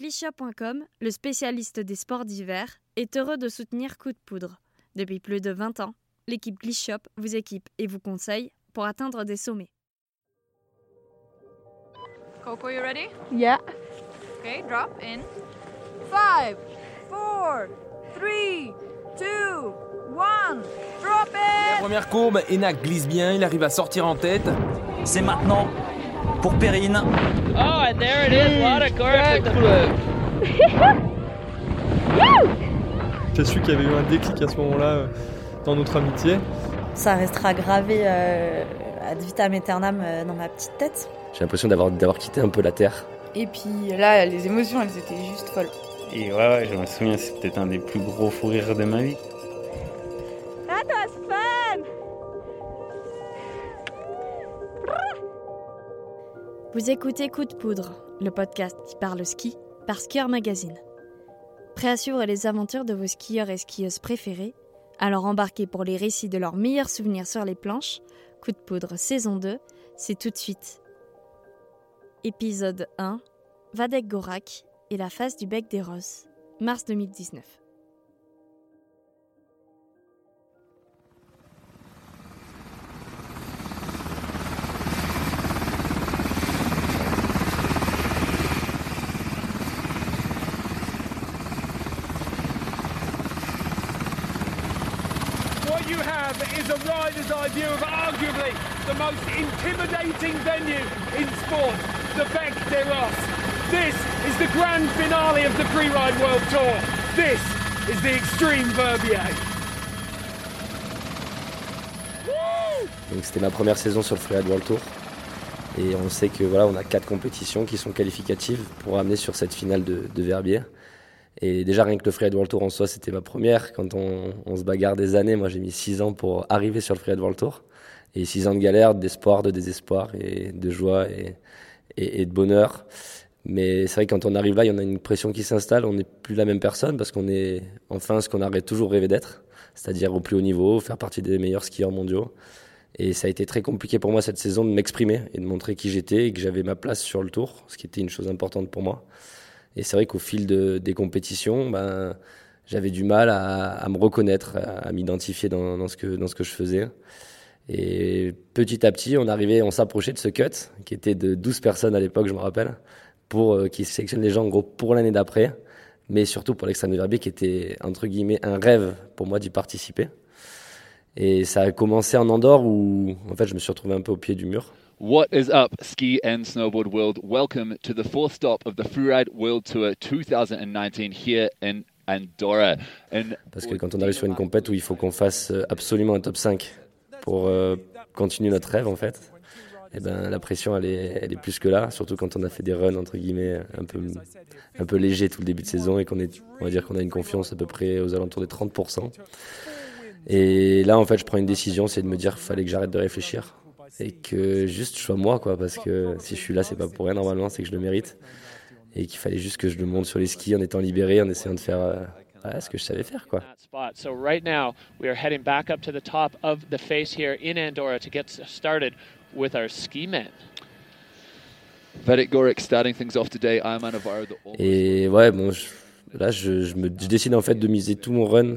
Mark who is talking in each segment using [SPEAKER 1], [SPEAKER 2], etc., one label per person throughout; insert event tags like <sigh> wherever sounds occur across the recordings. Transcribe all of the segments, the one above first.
[SPEAKER 1] Clichat.com, le spécialiste des sports d'hiver, est heureux de soutenir Coup de Poudre. Depuis plus de 20 ans, l'équipe Clichat vous équipe et vous conseille pour atteindre des sommets.
[SPEAKER 2] Coco, you ready?
[SPEAKER 3] Yeah.
[SPEAKER 2] Okay, drop in. Five, four, three, two, one. Drop it!
[SPEAKER 4] Première courbe, Enak glisse bien, il arrive à sortir en tête.
[SPEAKER 5] C'est maintenant pour Perrine.
[SPEAKER 6] Oh, and there it is. What a gorgeous <laughs>
[SPEAKER 7] J'ai su qu'il y avait eu un déclic à ce moment-là euh, dans notre amitié.
[SPEAKER 8] Ça restera gravé euh, ad vitam aeternam euh, dans ma petite tête.
[SPEAKER 9] J'ai l'impression d'avoir, d'avoir quitté un peu la terre.
[SPEAKER 3] Et puis là, les émotions, elles étaient juste folles.
[SPEAKER 10] Et ouais, ouais, je me souviens, c'est peut-être un des plus gros fous rires de ma vie.
[SPEAKER 1] Vous écoutez Coup de Poudre, le podcast qui parle ski par Skieur Magazine. Prêt à suivre les aventures de vos skieurs et skieuses préférés Alors embarquez pour les récits de leurs meilleurs souvenirs sur les planches. Coup de Poudre saison 2, c'est tout de suite. Épisode 1 Vadek Gorak et la face du bec des roses, mars 2019.
[SPEAKER 11] This is the Extreme
[SPEAKER 9] c'était ma première saison sur le Freeride World Tour. Et on sait que a quatre compétitions qui sont qualificatives pour amener sur cette finale de Verbier. Et déjà rien que le Freeride World Tour en soi, c'était ma première. Quand on, se bagarre des années, moi j'ai mis six ans pour arriver sur le Freeride World Tour. Et six ans de galère, d'espoir, de désespoir et de joie et de bonheur. Mais c'est vrai que quand on arrive là, il y en a une pression qui s'installe. On n'est plus la même personne parce qu'on est enfin ce qu'on aurait toujours rêvé d'être, c'est-à-dire au plus haut niveau, faire partie des meilleurs skieurs mondiaux. Et ça a été très compliqué pour moi cette saison de m'exprimer et de montrer qui j'étais et que j'avais ma place sur le tour, ce qui était une chose importante pour moi. Et c'est vrai qu'au fil de, des compétitions, ben, j'avais du mal à, me reconnaître, à, m'identifier dans, ce que, je faisais. Et petit à petit, on arrivait, on s'approchait de ce cut, qui était de 12 personnes à l'époque, je me rappelle, pour euh, qui sélectionne les gens pour l'année d'après, mais surtout pour l'extrême de Verbier, qui était entre guillemets un rêve pour moi d'y participer. Et ça a commencé en Andorre où en fait je me suis retrouvé un peu au pied du mur.
[SPEAKER 12] What is up, ski and snowboard world? Welcome to the fourth stop of the Freeride World Tour 2019 here in Andorra. And
[SPEAKER 9] Parce que quand on arrive sur une compète où il faut qu'on fasse absolument un top 5 pour euh, continuer notre rêve en fait, eh ben, la pression elle est, plus que là, surtout quand on a fait des runs entre guillemets un peu, un peu légers tout le début de saison et qu'on est, on va dire qu'on a une confiance à peu près aux alentours des 30%. Et là en fait je prends une décision, c'est de me dire qu'il fallait que j'arrête de réfléchir et que juste je sois moi quoi, parce que si je suis là c'est pas pour rien normalement, c'est que je le mérite et qu'il fallait juste que je le monte sur les skis en étant libéré, en essayant de faire euh, voilà, ce que je savais faire quoi.
[SPEAKER 6] So right now we are heading back up to the top of the face here in Andorra to get started with our ski men.
[SPEAKER 12] Vedek Gorik starting things off today. I'm Anavaro.
[SPEAKER 9] Et ouais, bon, je, là, je, je, me, je décide en fait de miser tout mon run,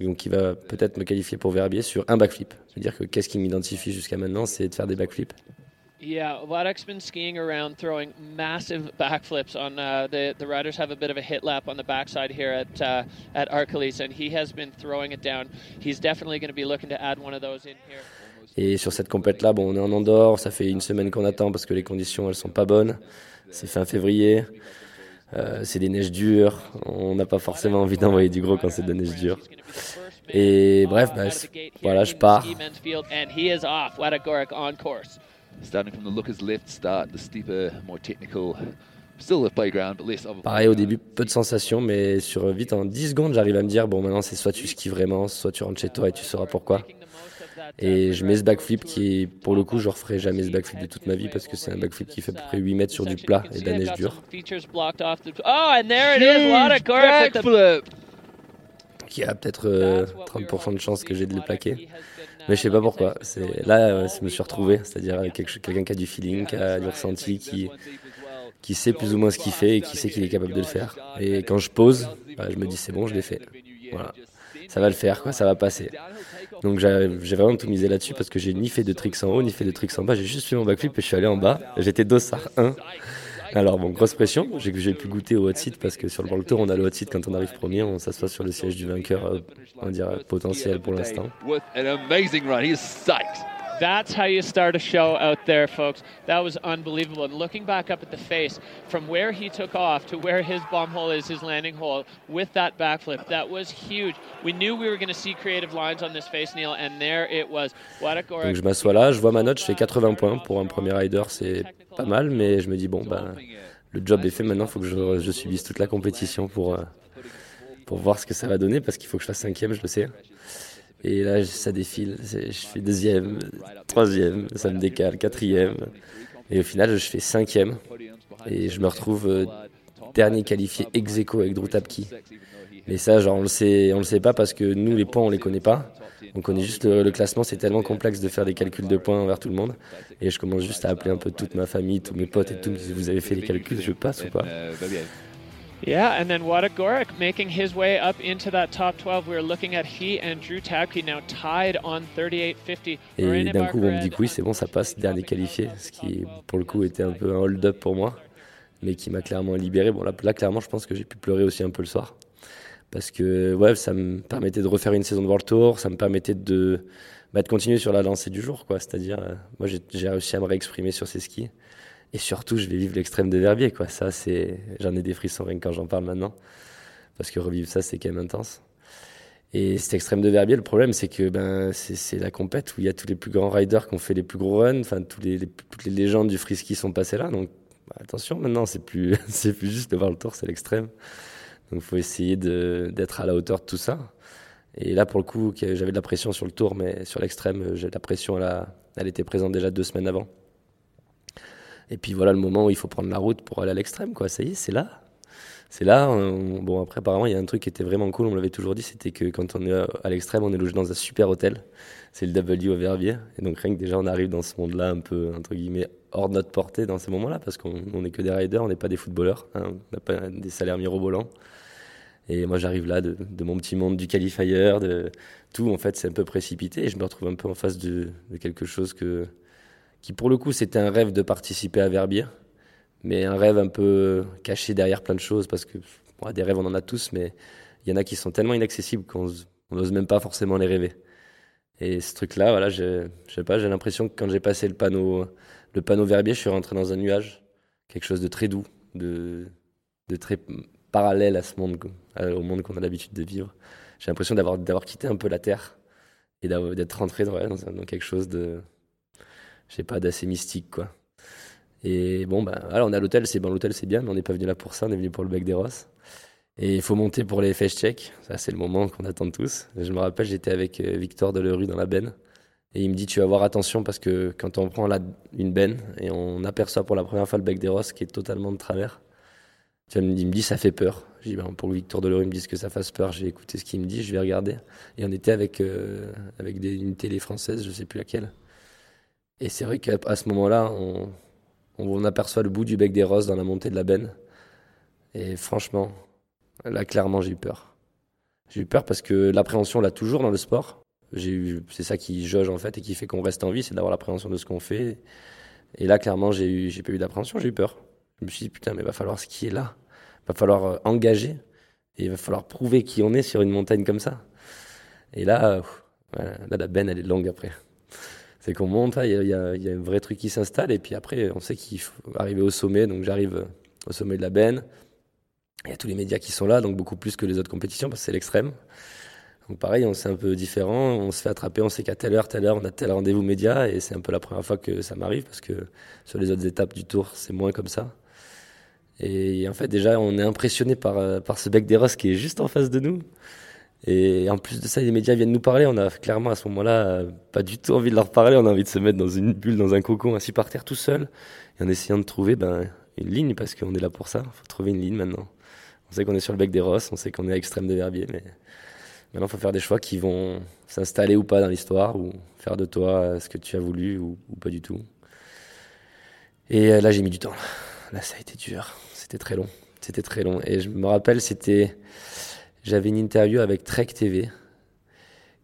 [SPEAKER 9] donc qui va peut-être me qualifier pour Verbier, sur un backflip. C'est-à-dire que qu'est-ce qui m'identifie jusqu'à maintenant, c'est de faire des backflips.
[SPEAKER 6] Yeah, Vladek's been skiing around throwing massive backflips on uh, the the riders have a bit of a hit lap on the backside here at uh, at Arcalis and he has been throwing it down. He's definitely going to be looking to add one of those in here.
[SPEAKER 9] Et sur cette compète-là, bon, on est en Andorre, ça fait une semaine qu'on attend parce que les conditions elles sont pas bonnes. C'est fin février, euh, c'est des neiges dures, on n'a pas forcément envie d'envoyer du gros quand c'est de la neige dure. Et bref, bah, voilà, je pars.
[SPEAKER 12] Starting from the looker's left start, the steeper, more technical, still a playground, but less of a
[SPEAKER 9] Pareil au début, peu de sensations, mais sur vite en 10 secondes, j'arrive à me dire bon, maintenant c'est soit tu skis vraiment, soit tu rentres chez toi et tu sauras pourquoi. Et je mets ce backflip qui, pour le coup, je referai jamais ce backflip de toute ma vie parce que c'est un backflip qui fait à peu près 8 mètres sur du plat et de la neige dure.
[SPEAKER 6] Oh, and there it is, Lada Gorik
[SPEAKER 9] Qui a peut-être euh, 30% de chance que j'ai de le plaquer. Mais je sais pas pourquoi. C'est là, euh, je me suis retrouvé, c'est-à-dire avec quelqu'un qui a du feeling, qui a du ressenti, qui qui sait plus ou moins ce qu'il fait et qui sait qu'il est capable de le faire. Et quand je pose, bah, je me dis c'est bon, je l'ai fait. Voilà. Ça va le faire, quoi, ça va passer. Donc j'ai vraiment tout misé là-dessus parce que j'ai ni fait de tricks en haut, ni fait de tricks en bas. J'ai juste fait mon backflip et je suis allé en bas. J'étais dossard 1. Alors bon, grosse pression. J'ai j'ai pu goûter au hot seat parce que sur le World Tour, on a le hot seat quand on arrive premier. On s'assoit sur le siège du vainqueur, euh, on dire potentiel pour l'instant.
[SPEAKER 6] That's how you start a show out there, folks. That was unbelievable. And looking back up at the face, from where he took off to where his bomb hole is, his landing hole, with that backflip, that was huge. We knew we were going to see creative lines on this face, Neil, and there it was.
[SPEAKER 9] Donc je m'assois là, je vois ma note, je fais 80 points. Pour un premier rider, c'est pas mal, mais je me dis, bon, ben, le job est fait maintenant, il faut que je, je, subisse toute la compétition pour, euh, pour voir ce que ça va donner, parce qu'il faut que je fasse cinquième, je le sais. Et là, ça défile. Je fais deuxième, troisième, ça me décale, quatrième. Et au final, je fais cinquième. Et je me retrouve euh, dernier qualifié ex aequo avec Drew Tapki. Mais ça, genre, on le sait, on le sait pas parce que nous, les points, on les connaît pas. On connaît juste le, classement. C'est tellement complexe de faire des calculs de points envers tout le monde. Et je commence juste à appeler un peu toute ma famille, tous mes potes et tout. Vous avez fait les calculs, je passe ou pas
[SPEAKER 6] Yeah, and then Wada making his way up into that top 12. We are looking at he and Drew Tabke now tied on 38-50.
[SPEAKER 9] Et d'un coup, on me dit que oui, c'est bon, ça passe, dernier qualifié, ce qui pour le coup était un peu un hold-up pour moi, mais qui m'a clairement libéré. Bon, là, là, clairement, je pense que j'ai pu pleurer aussi un peu le soir. Parce que ouais, ça me permettait de refaire une saison de World Tour, ça me permettait de, bah, de continuer sur la lancée du jour. quoi. C'est-à-dire, euh, moi j'ai réussi à me réexprimer sur ces skis. Et surtout, je vais vivre l'extrême de Verbier, quoi. Ça, c'est, j'en ai des frissons rien que quand j'en parle maintenant. Parce que revivre ça, c'est quand même intense. Et cet extrême de Verbier, le problème, c'est que ben, c'est la compète où il y a tous les plus grands riders qui ont fait les plus gros runs. Enfin, toutes les légendes du freeski sont passées là. Donc, bah, attention, maintenant, c'est plus, <laughs> c'est plus juste de voir le tour, c'est l'extrême. Donc, il faut essayer d'être à la hauteur de tout ça. Et là, pour le coup, j'avais de la pression sur le tour, mais sur l'extrême, la pression, elle était présente déjà deux semaines avant. Et puis voilà le moment où il faut prendre la route pour aller à l'extrême, quoi. Ça y est, c'est là. C'est là. bon, après, apparemment, il y a un truc qui était vraiment cool, on l'avait toujours dit, c'était que quand on est à l'extrême, on est logé dans un super hôtel. C'est le W au Verbier. Et donc, rien que déjà, on arrive dans ce monde-là un peu, entre guillemets, hors de notre portée dans ces moments-là, parce qu'on n'est que des riders, on n'est pas des footballeurs, hein. on n'a pas des salaires mirobolants. Et moi, j'arrive là de, mon petit monde du qualifier, de tout, en fait, c'est un peu précipité. Et je me retrouve un peu en face de quelque chose que qui pour le coup c'était un rêve de participer à Verbier, mais un rêve un peu caché derrière plein de choses, parce que des rêves on en a tous, mais il y en a qui sont tellement inaccessibles qu'on n'ose même pas forcément les rêver. Et ce truc-là, voilà, je sais pas, j'ai l'impression que quand j'ai passé le panneau, le panneau Verbier, je suis rentré dans un nuage, quelque chose de très doux, de, très parallèle à ce monde, au monde qu'on a l'habitude de vivre. J'ai l'impression d'avoir d'avoir quitté un peu la terre et d'être rentré dans quelque chose de je sais pas, d'assez mystique, quoi. Et bon, bah, alors on à l'hôtel, c'est bon, l'hôtel c'est bien, mais on n'est pas venu là pour ça, on est venu pour le bec des Rosses. Et il faut monter pour les face checks, ça c'est le moment qu'on attend tous. Je me rappelle, j'étais avec euh, Victor Delerue dans la benne, et il me dit tu vas avoir attention parce que quand on prend la, une benne et on aperçoit pour la première fois le bec des Rosses qui est totalement de travers, tu il me dit ça fait peur. J'ai dit ben, pour Victor Delerue, il me dit que ça fasse peur, j'ai écouté ce qu'il me dit, je vais regarder. Et on était avec, euh, avec une télé française, je sais plus laquelle. Et c'est vrai qu'à ce moment-là, on, on, aperçoit le bout du bec des roses dans la montée de la benne. Et franchement, là, clairement, j'ai eu peur. J'ai eu peur parce que l'appréhension, là, toujours dans le sport. C'est ça qui jauge en fait et qui fait qu'on reste en vie, c'est d'avoir l'appréhension de ce qu'on fait. Et là, clairement, j'ai pas eu d'appréhension, j'ai eu peur. Je me suis dit, putain, mais il va falloir skier là. Il va falloir euh, engager. Et il va falloir prouver qui on est sur une montagne comme ça. Et là, là, la benne, elle est longue après c'est qu'on monte, il y, a, un vrai truc qui s'installe, et puis après, on sait qu'il faut arriver au sommet, donc j'arrive au sommet de la benne. Il y a tous les médias qui sont là, donc beaucoup plus que les autres compétitions, parce que c'est l'extrême. Donc pareil, on c'est un peu différent, on se fait attraper, on sait qu'à telle heure, telle heure, on a tel rendez-vous média, et c'est un peu la première fois que ça m'arrive, parce que sur les autres étapes du tour, c'est moins comme ça. Et en fait, déjà, on est impressionné par, par ce bec des roses qui est juste en face de nous. Et en plus de ça, les médias viennent nous parler. On a clairement à ce moment-là euh, pas du tout envie de leur parler. On a envie de se mettre dans une bulle, dans un cocon, assis par terre tout seul, et en essayant de trouver ben, une ligne, parce qu'on est là pour ça. Il faut trouver une ligne maintenant. On sait qu'on est sur le bec des Rosses, on sait qu'on est à extrême de Verbier, mais maintenant il faut faire des choix qui vont s'installer ou pas dans l'histoire, ou faire de toi ce que tu as voulu ou, pas du tout. Et euh, là, j'ai mis du temps. là, ça a été dur. C'était très long. C'était très long. Et je me rappelle, c'était. J'avais une interview avec Trek TV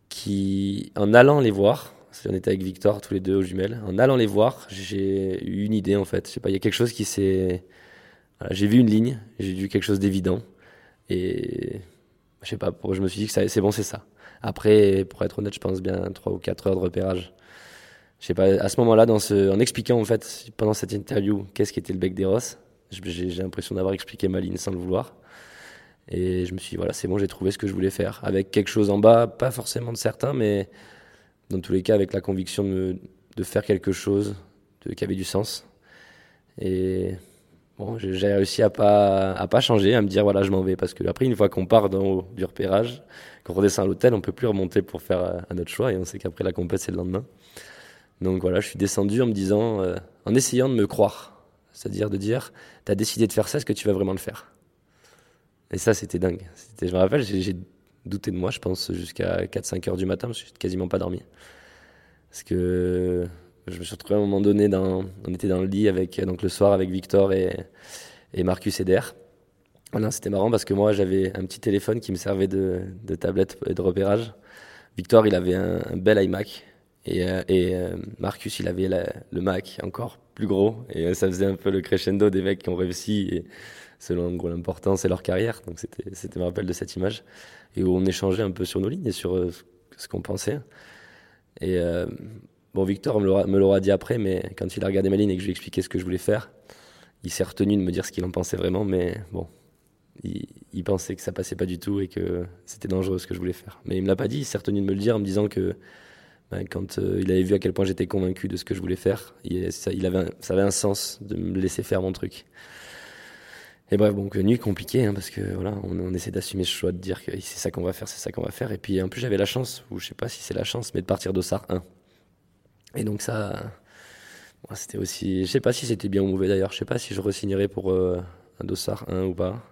[SPEAKER 9] qui, en allant les voir, on était avec Victor tous les deux aux jumelles, en allant les voir, j'ai eu une idée en fait. Je sais pas, il y a quelque chose qui s'est. J'ai vu une ligne, j'ai vu quelque chose d'évident. Et je sais pas, je me suis dit que c'est bon, c'est ça. Après, pour être honnête, je pense bien 3 ou 4 heures de repérage. Je sais pas, à ce moment-là, en expliquant en fait, pendant cette interview, qu'est-ce qu'était le bec des Rosses, j'ai l'impression d'avoir expliqué ma ligne sans le vouloir. Et je me suis dit, voilà, c'est bon, j'ai trouvé ce que je voulais faire. Avec quelque chose en bas, pas forcément de certain, mais dans tous les cas, avec la conviction de, de faire quelque chose qui avait du sens. Et bon, j'ai réussi à pas, à pas changer, à me dire, voilà, je m'en vais. Parce que après, une fois qu'on part dans haut du repérage, qu'on redescend à l'hôtel, on peut plus remonter pour faire euh, un autre choix. Et on sait qu'après la compète, c'est le lendemain. Donc voilà, je suis descendu en me disant, euh, en essayant de me croire. C'est-à-dire de dire, tu as décidé de faire ça, est-ce que tu vas vraiment le faire? Et ça, c'était dingue. Je me rappelle, j'ai douté de moi, je pense, jusqu'à 4-5 heures du matin, je suis quasiment pas dormi. Parce que je me suis retrouvé à un moment donné, dans, on était dans le lit avec, donc le soir avec Victor et, et Marcus Eder. Voilà, c'était marrant parce que moi, j'avais un petit téléphone qui me servait de, de, tablette et de repérage. Victor, il avait un, bel iMac. Et, euh, et euh, Marcus, il avait le Mac encore plus gros. Et ça faisait un peu le crescendo des mecs qui ont réussi. Selon gros l'importance et leur carrière. Donc c'était, me rappel de cette image. Et où on échangeait un peu sur nos lignes et sur euh, ce qu'on pensait. Et euh, bon, Victor me l'aura, dit après, mais quand il a regardé ma ligne et que je lui ai expliqué ce que je voulais faire, il s'est retenu de me dire ce qu'il en pensait vraiment. Mais bon, il, pensait que ça passait pas du tout et que c'était dangereux ce que je voulais faire. Mais il me l'a pas dit, il s'est retenu de me le dire en me disant que ben, quand euh, il avait vu à quel point j'étais convaincu de ce que je voulais faire, il, avait un, ça avait un sens de me laisser faire mon truc. Et bref, bon, nuit compliquée, hein, parce que voilà, on, essaie d'assumer ce choix de dire que c'est ça qu'on va faire, c'est ça qu'on va faire. Et puis en plus, j'avais la chance, ou je sais pas si c'est la chance, mais de partir d'Ossar 1. Et donc ça, c'était aussi, je sais pas si c'était bien ou mauvais d'ailleurs, je sais pas si je resignerais pour euh, un Dossard 1 ou pas.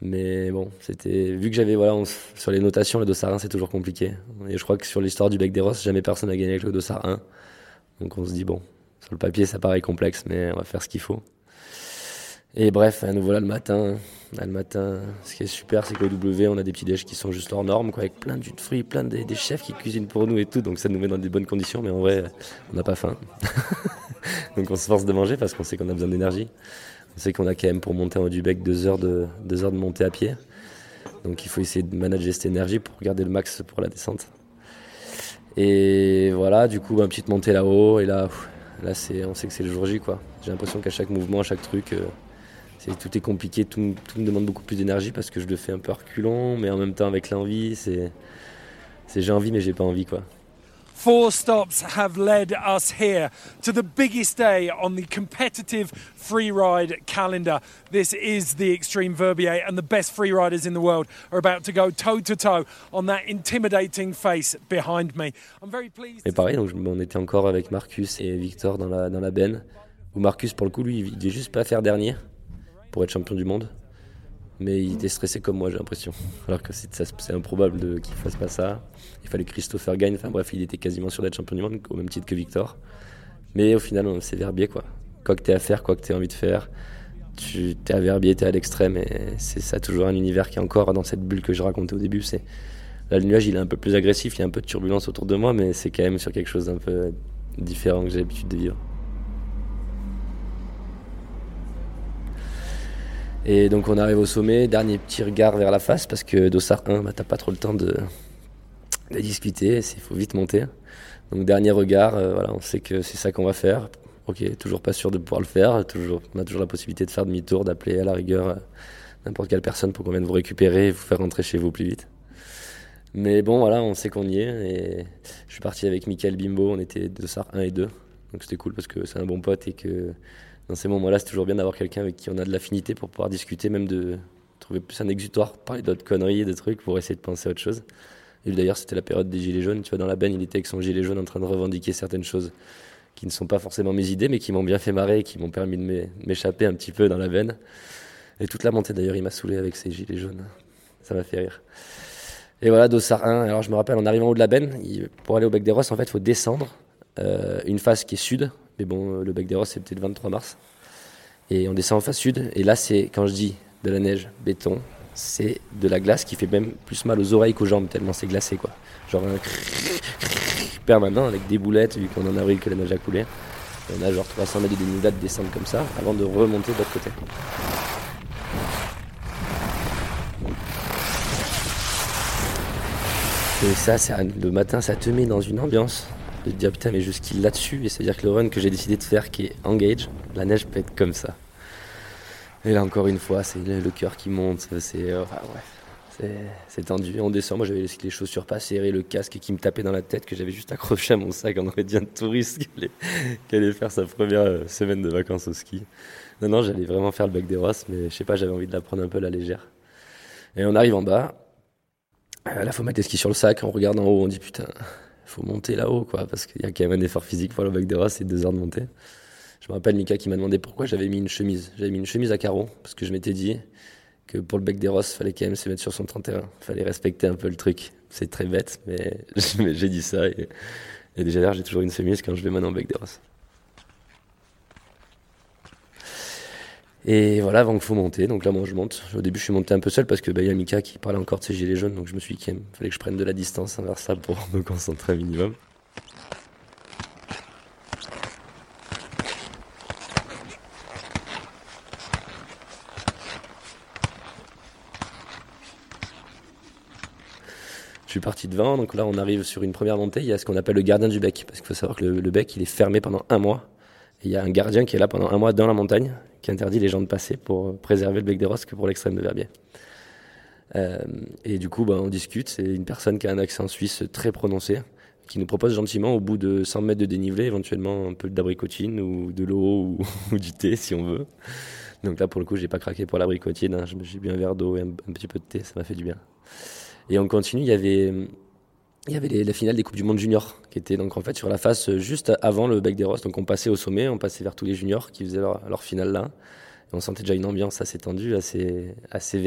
[SPEAKER 9] Mais bon, c'était vu que j'avais voilà sur les notations le Dossard 1 c'est toujours compliqué. Et je crois que sur l'histoire du bec des Rosses, jamais personne n'a gagné avec le Dossard 1. Donc on se dit bon, sur le papier ça paraît complexe, mais on va faire ce qu'il faut. Et bref, nous voilà le matin. Là, le matin, ce qui est super, c'est qu'au W, on a des petits déj qui sont juste hors normes, quoi, avec plein de jus de fruits, plein de, des chefs qui cuisinent pour nous et tout. Donc ça nous met dans des bonnes conditions, mais en vrai, on n'a pas faim. <laughs> donc on se force de manger parce qu'on sait qu'on a besoin d'énergie. On sait qu'on a quand même pour monter en haut du bec deux heures de, deux heures de montée à pied. Donc il faut essayer de manager cette énergie pour garder le max pour la descente. Et voilà, du coup, une petite montée là-haut. Et là, là c'est, on sait que c'est le jour J. quoi. J'ai l'impression qu'à chaque mouvement, à chaque truc, euh, c'est, tout est compliqué. Tout, tout, me demande beaucoup plus d'énergie parce que je le fais un peu reculons, mais en même temps avec l'envie. C'est, j'ai envie, mais j'ai pas envie. quoi.
[SPEAKER 11] Four stops have led us here to the biggest day on the competitive freeride calendar. This is the Extreme Verbier, and the best freeriders in the world are about to go toe to toe on that intimidating face behind me. I'm very pleased.
[SPEAKER 9] Et pareil, donc on était encore avec Marcus et Victor dans la, dans la benne. Où Marcus, pour le coup, lui, il devait juste pas faire dernier pour être champion du monde. mais il était stressé comme moi, j'ai l'impression. Alors que c'est improbable qu'il fasse pas ça. Il fallait que Christopher gagne. Enfin bref, il était quasiment sûr d'être champion du monde, au même titre que Victor. Mais au final, c'est Verbier, quoi. Quoi que tu à faire, quoi que tu envie de faire, tu es à Verbier, tu es à l'extrême. Et c'est ça, toujours un univers qui est encore dans cette bulle que je racontais au début. C'est Là, le nuage, il est un peu plus agressif, il y a un peu de turbulence autour de moi, mais c'est quand même sur quelque chose d'un peu différent que j'ai l'habitude de vivre. Et donc on arrive au sommet, dernier petit regard vers la face parce que Dossard 1, bah, t'as pas trop le temps de, discuter, il faut vite monter. Donc dernier regard, euh, voilà, on sait que c'est ça qu'on va faire. Ok, toujours pas sûr de pouvoir le faire, toujours, on a toujours la possibilité de faire demi-tour, d'appeler à la rigueur euh, n'importe quelle personne pour qu'on vienne vous récupérer et vous faire rentrer chez vous plus vite. Mais bon, voilà, on sait qu'on y est. Et je suis parti avec Michael Bimbo, on était Dossard 1 et 2. Donc c'était cool parce que c'est un bon pote et que dans ces moments-là, c'est toujours bien d'avoir quelqu'un avec qui on a de l'affinité pour pouvoir discuter, même de trouver plus un exutoire, parler d'autres conneries, des trucs, pour essayer de penser à autre chose. Et d'ailleurs, c'était la période des gilets jaunes. Tu vois, dans la benne, il était avec son gilet jaune en train de revendiquer certaines choses qui ne sont pas forcément mes idées, mais qui m'ont bien fait marrer et qui m'ont permis de m'échapper un petit peu dans la benne. Et toute la montée, d'ailleurs, il m'a saoulé avec ses gilets jaunes. Ça m'a fait rire. Et voilà, Dossard 1. Alors, je me rappelle, en arrivant au haut de la benne, pour aller au Bec des Rosses, en fait, il faut descendre euh, une face qui est sud, mais bon, le Bec des Rosses, c'est peut-être 23 mars. Et on descend en face sud. Et là, c'est, quand je dis de la neige, béton, c'est de la glace qui fait même plus mal aux oreilles qu'aux jambes, tellement c'est glacé, quoi. Genre un permanent avec des boulettes, vu qu'on en avril que la neige a coulé. Et on a genre 300 mètres de dénivelé de descendre comme ça, avant de remonter de l'autre côté. Et ça, le matin, ça te met dans une ambiance de te dire putain, mais je ski là-dessus. Et c'est-à-dire que le run que j'ai décidé de faire, qui est engage, la neige peut être comme ça. Et là, encore une fois, c'est le, cœur qui monte. C'est euh, ouais, c'est tendu. Descend. Moi, j'avais les chaussures pas serrées, le casque qui me tapait dans la tête, que j'avais juste accroché à mon sac. On aurait dit un touriste qui allait, faire sa première euh, semaine de vacances au ski. Non, non, j'allais vraiment faire le bec des Rosses, mais je sais pas, j'avais envie de la prendre un peu à la légère. Et on arrive en bas. Euh, là, faut mettre les skis sur le sac. On regarde en haut, on dit putain, faut monter là-haut, quoi, parce qu'il y a quand même un effort physique pour le bec des Rosses, c'est deux heures de montée. Je me rappelle Mika qui m'a demandé pourquoi j'avais mis une chemise. J'avais mis une chemise à carreaux, parce que je m'étais dit que pour le bec des Rosses, fallait quand même se mettre sur son 31. Fallait respecter un peu le truc. C'est très bête, mais <laughs> j'ai dit ça. Et, et déjà j'ai toujours une chemise quand je vais maintenant au bec des Rosses. Et voilà, avant qu'il faut monter. Donc là, moi, je monte. Au début, je suis monté un peu seul parce que bah, y a Mika qui parlait encore de ses gilets jaunes. Donc je me suis dit qu'il fallait que je prenne de la distance envers ça pour <laughs> me concentrer un minimum. Je suis parti devant, donc là on arrive sur une première montée, il y a ce qu'on appelle le gardien du bec, parce qu'il faut savoir que le, bec il est fermé pendant un mois, il y a un gardien qui est là pendant un mois dans la montagne, qui interdit les gens de passer pour préserver le bec des rosses que pour l'extrême de Verbier. Euh, et du coup, bah, on discute. C'est une personne qui a un accent suisse très prononcé, qui nous propose gentiment, au bout de 100 mètres de dénivelé, éventuellement un peu d'abricotine ou de l'eau <laughs> ou, du thé si on veut. Donc là, pour le coup, j'ai pas craqué pour l'abricotine. Hein. J'ai bu un verre d'eau et un, petit peu de thé, ça m'a fait du bien. Et on continue. Il y avait, il y avait la finale des Coupes du Monde Junior, qui était donc en fait sur la face juste avant le bec des Rosses. Donc on passait au sommet, on passait vers tous les juniors qui faisaient leur, finale là. Et on sentait déjà une ambiance assez tendue, assez, assez.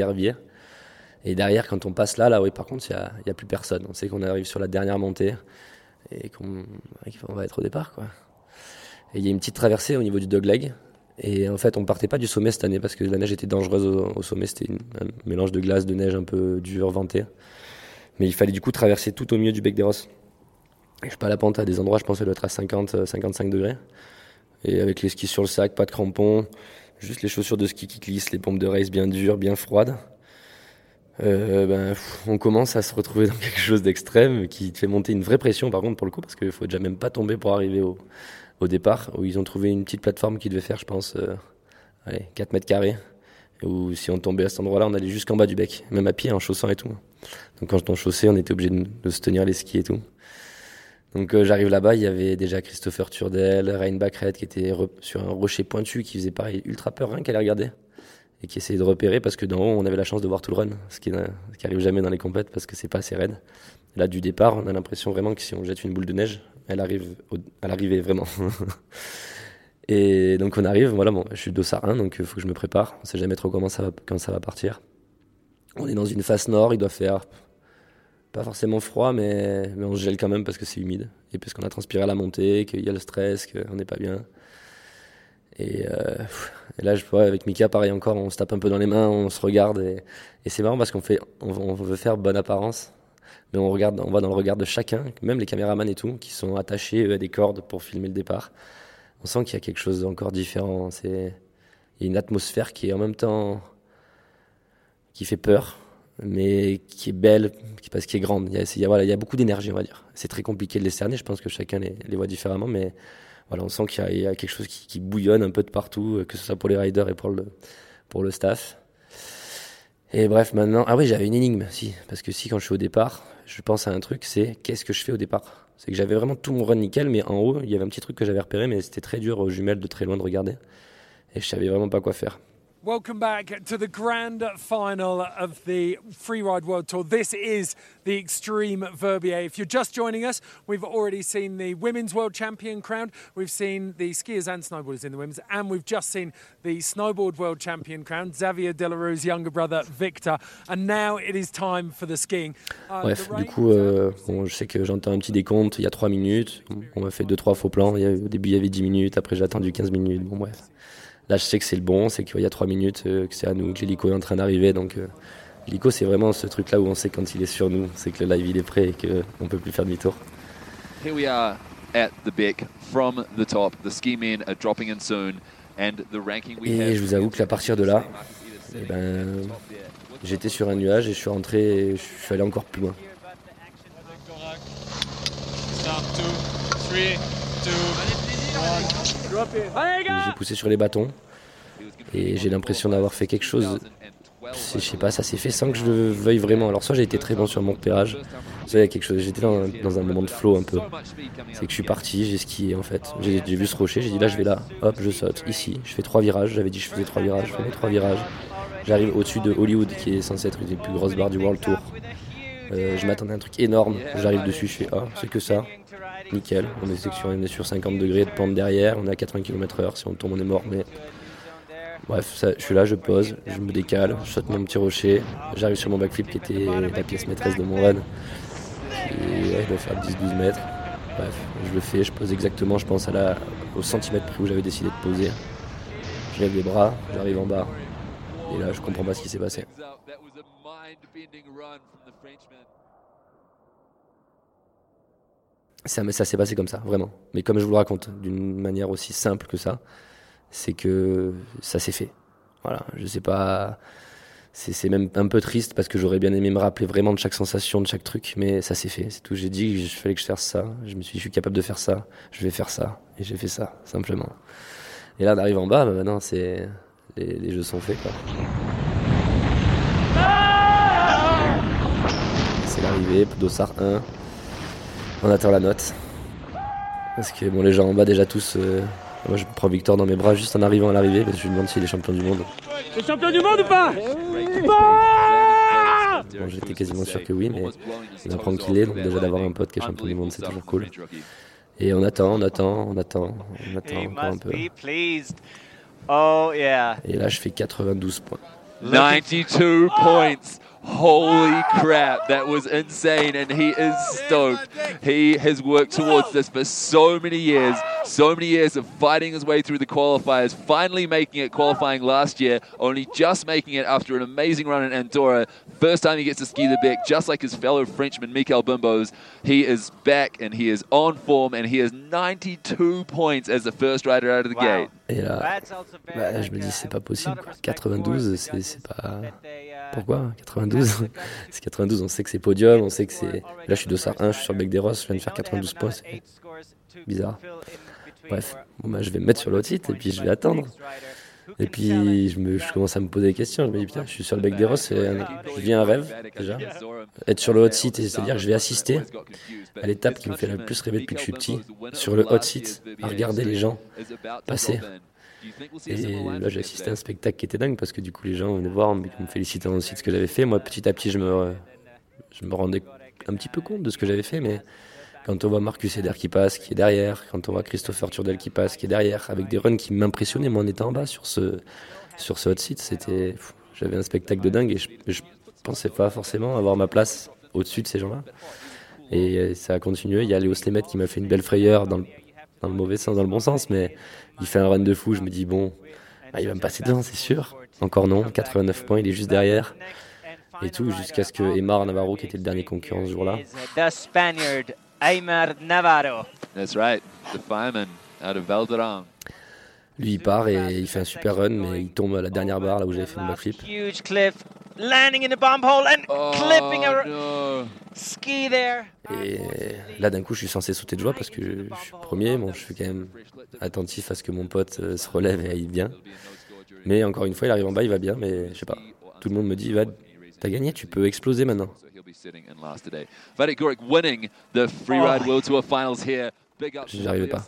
[SPEAKER 9] Et derrière, quand on passe là, là, oui, par contre, il n'y a, a, plus personne. On sait qu'on arrive sur la dernière montée et qu'on va être au départ, quoi. Il y a une petite traversée au niveau du dogleg. Et en fait, on partait pas du sommet cette année parce que la neige était dangereuse au, sommet. C'était un mélange de glace, de neige un peu dur, venté. Mais il fallait du coup traverser tout au milieu du bec des Rosses. Et je pas, la pente à des endroits, je pense qu'elle doit être à 50, 55 degrés. Et avec les skis sur le sac, pas de crampons, juste les chaussures de ski qui glissent, les pompes de race bien dures, bien froides. Euh, ben, on commence à se retrouver dans quelque chose d'extrême qui fait monter une vraie pression par contre pour le coup parce qu'il faut déjà même pas tomber pour arriver au, départ où ils ont trouvé une petite plateforme qui devait faire je pense euh, allez, 4 mètres carrés où si on tombait à cet endroit là on allait jusqu'en bas du bec même à pied en chaussant et tout donc quand on chaussait on était obligé de, se tenir les skis et tout donc euh, j'arrive là-bas il y avait déjà Christopher Turdel Ryan Backred qui était sur un rocher pointu qui faisait pareil ultra peur rien qu'à les regarder et qui essayait de repérer parce que d'en haut, on avait la chance de voir tout le run, ce qui, ce qui arrive jamais dans les compètes parce que c'est pas assez raide. Là, du départ, on a l'impression vraiment que si on jette une boule de neige, elle arrive à l'arrivée vraiment. <laughs> et donc on arrive, voilà, bon, je suis dossard 1, donc il faut que je me prépare. On sait jamais trop comment ça quand ça va partir. On est dans une face nord, il doit faire pas forcément froid, mais, on se gèle quand même parce que c'est humide et parce qu'on a transpiré à la montée, qu'il y a le stress, qu'on n'est pas bien. Et, euh, là, je vois avec Mika, pareil encore, on se tape un peu dans les mains, on se regarde. Et, c'est marrant parce qu'on fait, on, veut faire bonne apparence, mais on regarde, on va dans le regard de chacun, même les caméramans et tout, qui sont attachés à des cordes pour filmer le départ. On sent qu'il y a quelque chose d'encore différent. C'est une atmosphère qui est en même temps qui fait peur, mais qui est belle parce qu'elle est grande. Il y a, beaucoup d'énergie, on va dire. C'est très compliqué de les cerner. Je pense que chacun les, voit différemment, mais on sent qu'il y, a quelque chose qui, bouillonne un peu de partout, que ce soit pour les riders et pour le, pour le staff. Et bref, maintenant, ah oui, j'avais une énigme, si, parce que si quand je suis au départ, je pense à un truc, c'est qu'est-ce que je fais au départ? C'est que j'avais vraiment tout mon run nickel, mais en haut, il y avait un petit truc que j'avais repéré, mais c'était très dur aux jumelles de très loin de regarder, et je savais vraiment pas quoi faire.
[SPEAKER 11] Welcome back to the grand final of the Freeride World Tour. This is the Extreme Verbier. If you're just joining us, we've already seen the Women's World Champion crowned, we've seen the skiers and snowboarders in the women's, and we've just seen the Snowboard World Champion crowned, Xavier Delarue's younger brother Victor. And now it is time for the skiing.
[SPEAKER 9] Uh, Bref, du coup, euh, bon, je sais que j'entends un petit décompte, il y a 3 minutes, on m'a fait 2-3 faux plans, il y a, au début il y avait 10 minutes, après j'ai attendu 15 minutes, bon bref. Là, je sais que c'est le bon, c'est qu'il y a trois minutes, euh, que c'est à nous, que l'hélico est en train d'arriver. Donc, euh, l'hélico, c'est vraiment ce truc-là où on sait quand il est sur nous, c'est que le live, il est prêt et qu'on ne peut plus faire demi-tour. Et je vous avoue qu'à partir de là, eh ben, j'étais sur un nuage et je suis rentré, je suis allé encore plus loin. J'ai poussé sur les bâtons et j'ai l'impression d'avoir fait quelque chose. Je sais pas, ça s'est fait sans que je le veuille vraiment. Alors soit j'ai été très bon sur mon repérage, soit il y a quelque chose. J'étais dans, un moment de flow un peu. C'est que je suis parti, j'ai skié en fait. J'ai vu ce rocher, j'ai dit là je vais là, hop je saute ici. Je fais trois virages. J'avais dit je faisais trois virages, je fais mes trois virages. J'arrive au-dessus de Hollywood qui est censé être une des plus grosses barres du World Tour. Euh, je m'attendais à un truc énorme. J'arrive dessus, je fais ah c'est que ça. Nickel. On est sur, on est sur 50 degrés de pente derrière. On est à 80 km/h. Si on tombe, on est mort. Mais bref, je suis là, je pose, je me décale, je saute mon petit rocher. J'arrive sur mon backflip qui était la pièce maîtresse de mon run. Et ouais, doit faire 10-12 mètres. Bref, je le fais, je pose exactement, je pense à la, au centimètre près où j'avais décidé de poser. Je lève les bras, j'arrive en bas. Et là, je comprends pas ce qui s'est passé. Ça, ça s'est passé comme ça, vraiment. Mais comme je vous le raconte, d'une manière aussi simple que ça, c'est que ça s'est fait. Voilà, je sais pas. C'est même un peu triste parce que j'aurais bien aimé me rappeler vraiment de chaque sensation, de chaque truc, mais ça s'est fait. C'est tout. J'ai dit qu'il fallait que je fasse ça. Je me suis dit, je suis capable de faire ça. Je vais faire ça. Et j'ai fait ça, simplement. Et là, d'arriver en bas, bah, maintenant, c'est. Les, les jeux sont faits, quoi. C'est l'arrivée, Dossard 1. On attend la note. Parce que bon, les gens en bas, déjà tous. euh, moi, je prends Victor dans mes bras juste en arrivant à l'arrivée, parce que je lui demande s'il est champion du monde.
[SPEAKER 13] Champion du monde ou pas?
[SPEAKER 9] Bon, j'étais quasiment sûr que oui, mais on apprend qu'il est, donc déjà d'avoir un pote qui est champion du monde, c'est toujours cool. Et on attend, on attend, on attend, on attend encore un peu.
[SPEAKER 14] Be pleased. Oh yeah.
[SPEAKER 9] Et là, je fais 92 points.
[SPEAKER 12] 92 points. Holy crap, that was insane, and he is stoked. He has worked towards this for so many years, so many years of fighting his way through the qualifiers, finally making it qualifying last year, only just making it after an amazing run in Andorra. First time he gets to ski the Beck, just like his fellow Frenchman Mikael Bimbos. He is back and he is on form, and he has 92 points as the first rider out of the gate.
[SPEAKER 9] Et là, bah, je me dis, c'est pas possible. quoi. 92, c'est pas. Pourquoi 92 <laughs> C'est 92, on sait que c'est podium, on sait que c'est. Là, je suis 201, je suis sur le bec des Rosses, je viens de faire 92 points, bizarre. Bref, bon, bah, je vais me mettre sur l'autre site et puis je vais attendre. Et puis je, me, je commence à me poser des questions. Je me dis, putain, je suis sur le bec des Rosses, c'est un- je vis un rêve déjà. Être sur le hot site, c'est-à-dire que je vais assister à l'étape qui me fait le plus rêver depuis que je suis petit, sur le hot site, à regarder les gens passer. Et là, j'ai assisté à un spectacle qui était dingue parce que du coup, les gens venaient voir, me me félicitaient dans le site ce que j'avais fait. Moi, petit à petit, je me, je me rendais un petit peu compte de ce que j'avais fait, mais quand on voit Marcus Eder qui passe, qui est derrière, quand on voit Christopher Turdel qui passe, qui est derrière, avec des runs qui m'impressionnaient, moi, en étant en bas sur ce, sur ce hot site, c'était, j'avais un spectacle de dingue et je, je pensais pas forcément avoir ma place au-dessus de ces gens-là. Et euh, ça a continué. Il y a Léo Slemet qui m'a fait une belle frayeur dans le, mauvais sens, dans le bon sens, mais il fait un run de fou. Je me dis, bon, bah, il va me passer devant, c'est sûr. Encore non, 89 points, il est juste derrière. Et tout, jusqu'à ce que Emar Navarro, qui était le dernier concurrent ce jour-là,
[SPEAKER 14] Aymar Navarro.
[SPEAKER 12] That's right, the fireman out of Valderrama.
[SPEAKER 9] lui il part et il fait un super run, mais il tombe à la dernière barre là où j'avais fait mon backflip.
[SPEAKER 14] Huge cliff, landing in the bomb hole and
[SPEAKER 12] Oh,
[SPEAKER 14] clipping a ski there.
[SPEAKER 9] Et là, d'un coup, je suis censé sauter de joie parce que je, je suis premier. Bon, je suis quand même attentif à ce que mon pote euh, se relève et aille bien. Mais encore une fois, il arrive en bas, il va bien, mais je sais pas. Tout le monde me dit, va, t'as gagné, tu peux exploser maintenant. J'arrivais pas.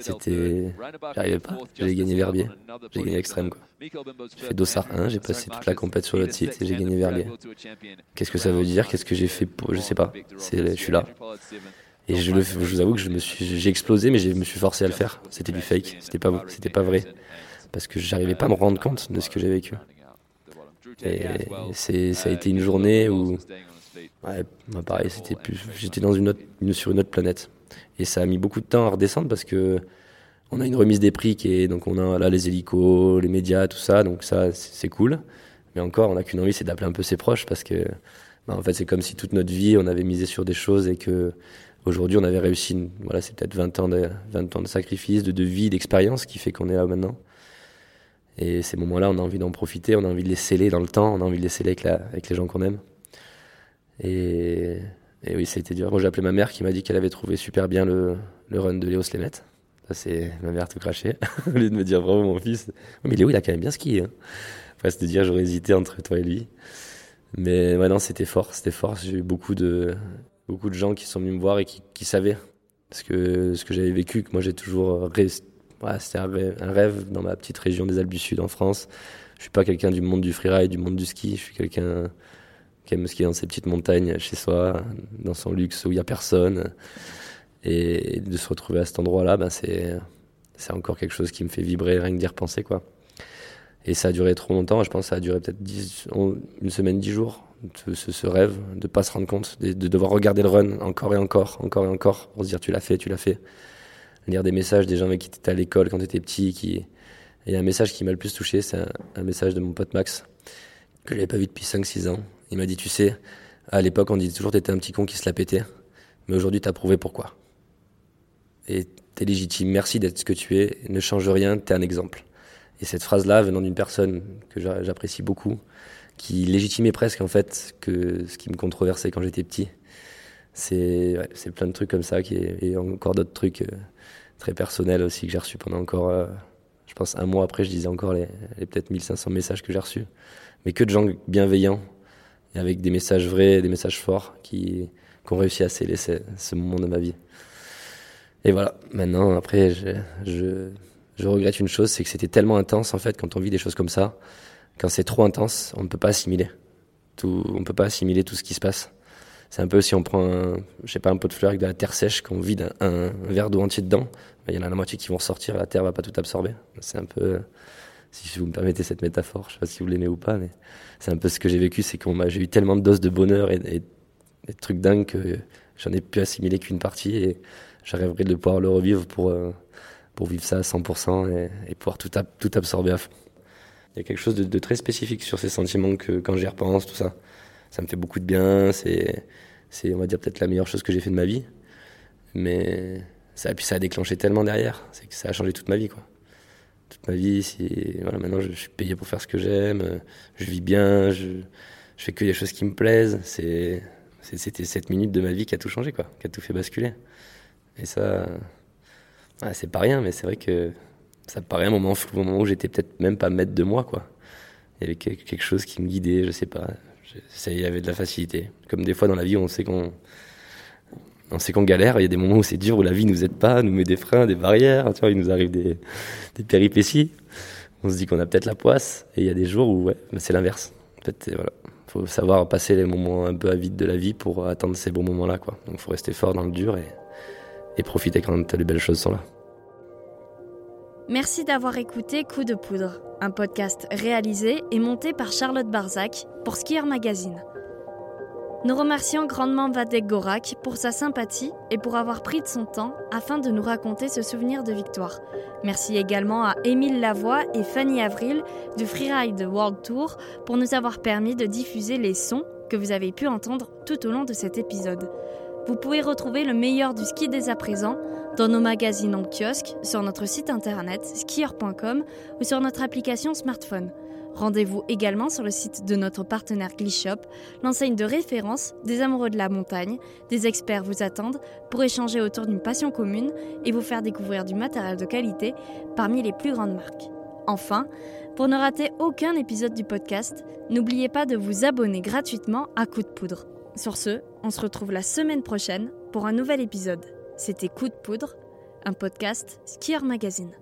[SPEAKER 9] C'était. J'arrivais pas. J'avais gagné Verbier. J'ai gagné l'extrême, quoi. J'ai fait Dossard 1, j'ai passé toute la compète sur l'autre site et j'ai gagné Verbier. Qu'est-ce que ça veut dire? Qu'est-ce que j'ai fait pour. Je sais pas. Je suis là. Et je, le, je vous avoue que je me suis, j'ai explosé, mais je me suis forcé à le faire. C'était du fake. C'était pas, c'était pas vrai. Parce que j'arrivais pas à me rendre compte de ce que j'ai vécu. Et c'est, ça a été une journée où. Ouais, bah pareil, c'était plus, j'étais dans une autre, une- sur une autre planète. Et ça a mis beaucoup de temps à redescendre parce que on a une remise des prix qui est donc on a là les hélicos, les médias, tout ça, donc ça c'est cool. Mais encore, on n'a qu'une envie, c'est d'appeler un peu ses proches parce que bah, en fait c'est comme si toute notre vie on avait misé sur des choses et que aujourd'hui on avait réussi. Voilà, c'est peut-être 20 ans de 20 ans de sacrifice, de, de vie, d'expérience qui fait qu'on est là maintenant. Et ces moments-là, on a envie d'en profiter, on a envie de les sceller dans le temps, on a envie de les sceller avec, les gens qu'on aime. Et, oui, c'était dur. Moi, j'ai appelé ma mère qui m'a dit qu'elle avait trouvé super bien le, le run de Léo Slemet. Ça, c'est ma mère tout craché. <laughs> Au lieu de me dire bravo, mon fils. Mais Léo, il a quand même bien skié. Hein. Enfin, c'était dire, j'aurais hésité entre toi et lui. Mais non, c'était fort, c'était fort. J'ai eu beaucoup de, beaucoup de gens qui sont venus me voir et qui, qui savaient ce que, ce que j'avais vécu, que moi j'ai toujours resté C'était un rêve dans ma petite région des Alpes du Sud en France. Je suis pas quelqu'un du monde du freeride, du monde du ski. Je suis quelqu'un qui aime skier dans ses petites montagnes chez soi, dans son luxe où il y a personne. Et de se retrouver à cet endroit-là, ben c'est encore quelque chose qui me fait vibrer rien que d'y repenser. Et ça a duré trop longtemps. Je pense que ça a duré peut-être une semaine, dix jours. Ce, rêve de pas se rendre compte, de, devoir regarder le run encore et encore, encore et encore, pour se dire tu l'as fait, tu l'as fait lire des messages des gens avec qui étais à l'école quand tu étais petit. Qui... il y a un message qui m'a le plus touché, c'est un, message de mon pote Max, que je n'avais pas vu depuis 5-6 ans. Il m'a dit, tu sais, à l'époque, on disait toujours que tu étais un petit con qui se la pétait, mais aujourd'hui, tu as prouvé pourquoi. Et tu es légitime, merci d'être ce que tu es, ne change rien, tu es un exemple. Et cette phrase-là, venant d'une personne que j'apprécie beaucoup, qui légitimait presque en fait ce qui me controversait quand j'étais petit. C'est ouais, plein de trucs comme ça qui et encore d'autres trucs euh, très personnels aussi que j'ai reçus pendant encore, euh, je pense, un mois après, je disais encore les, peut-être 1500 messages que j'ai reçus. Mais que de gens bienveillants et avec des messages vrais, des messages forts qui, qui ont réussi à sceller ce, moment de ma vie. Et voilà, maintenant, après, je, je, je regrette une chose, c'est que c'était tellement intense en fait quand on vit des choses comme ça. Quand c'est trop intense, on ne peut pas assimiler. Tout, on ne peut pas assimiler tout ce qui se passe. C'est un peu si on prend, un, je sais pas, un pot de fleurs avec de la terre sèche, qu'on vide un, verre d'eau entier dedans, ben, il y en a la moitié qui vont sortir, la terre va pas tout absorber. C'est un peu, si vous me permettez cette métaphore, je sais pas si vous l'aimez ou pas, mais c'est un peu ce que j'ai vécu, c'est qu'on j'ai eu tellement de doses de bonheur et, et, de trucs dingues que j'en ai pu assimiler qu'une partie et j'arriverai de pouvoir le revivre pour, euh, pour vivre ça à 100% et, pouvoir tout absorber à fond. Il y a quelque chose de, de très spécifique sur ces sentiments que quand j'y repense, tout ça ça me fait beaucoup de bien. C'est, c'est on va dire, peut-être la meilleure chose que j'ai fait de ma vie. Mais ça, puis ça a déclenché tellement derrière. C'est que ça a changé toute ma vie, quoi. Toute ma vie, si, voilà, maintenant je, suis payé pour faire ce que j'aime, je vis bien, je, je fais que des choses qui me plaisent. C'est, c'était cette minute de ma vie qui a tout changé, quoi, qui a tout fait basculer. Et ça, c'est pas rien, mais c'est vrai que ça paraît un moment flou, un moment où j'étais peut-être même pas maître de moi, quoi. Il y avait quelque chose qui me guidait, je sais pas il y avait de la facilité. Comme des fois dans la vie, on sait qu'on on sait qu'on galère, il y a des moments où c'est dur, où la vie nous aide pas, nous met des freins, des barrières, tu vois, il nous arrive des, des péripéties. On se dit qu'on a peut-être la poisse, et il y a des jours où ouais, c'est l'inverse. En fait, voilà, faut savoir passer les moments un peu à vide de la vie pour attendre ces bons moments-là, quoi. Donc, faut rester fort dans le dur et, et profiter quand les belles choses sont là.
[SPEAKER 1] Merci d'avoir écouté Coup de poudre, un podcast réalisé et monté par Charlotte Barzac pour Skier Magazine. Nous remercions grandement Vadek Gorak pour sa sympathie et pour avoir pris de son temps afin de nous raconter ce souvenir de victoire. Merci également à Émile Lavoie et Fanny Avril du Freeride World Tour pour nous avoir permis de diffuser les sons que vous avez pu entendre tout au long de cet épisode. Vous pouvez retrouver le meilleur du ski dès à présent dans nos magazines en kiosque, sur notre site internet skier.com ou sur notre application smartphone. Rendez-vous également sur le site de notre partenaire Glishop, l'enseigne de référence des amoureux de la montagne. Des experts vous attendent pour échanger autour d'une passion commune et vous faire découvrir du matériel de qualité parmi les plus grandes marques. Enfin, pour ne rater aucun épisode du podcast, n'oubliez pas de vous abonner gratuitement à Coup de Poudre. Sur ce, on se retrouve la semaine prochaine pour un nouvel épisode. C'était Coup de poudre, un podcast Skier Magazine.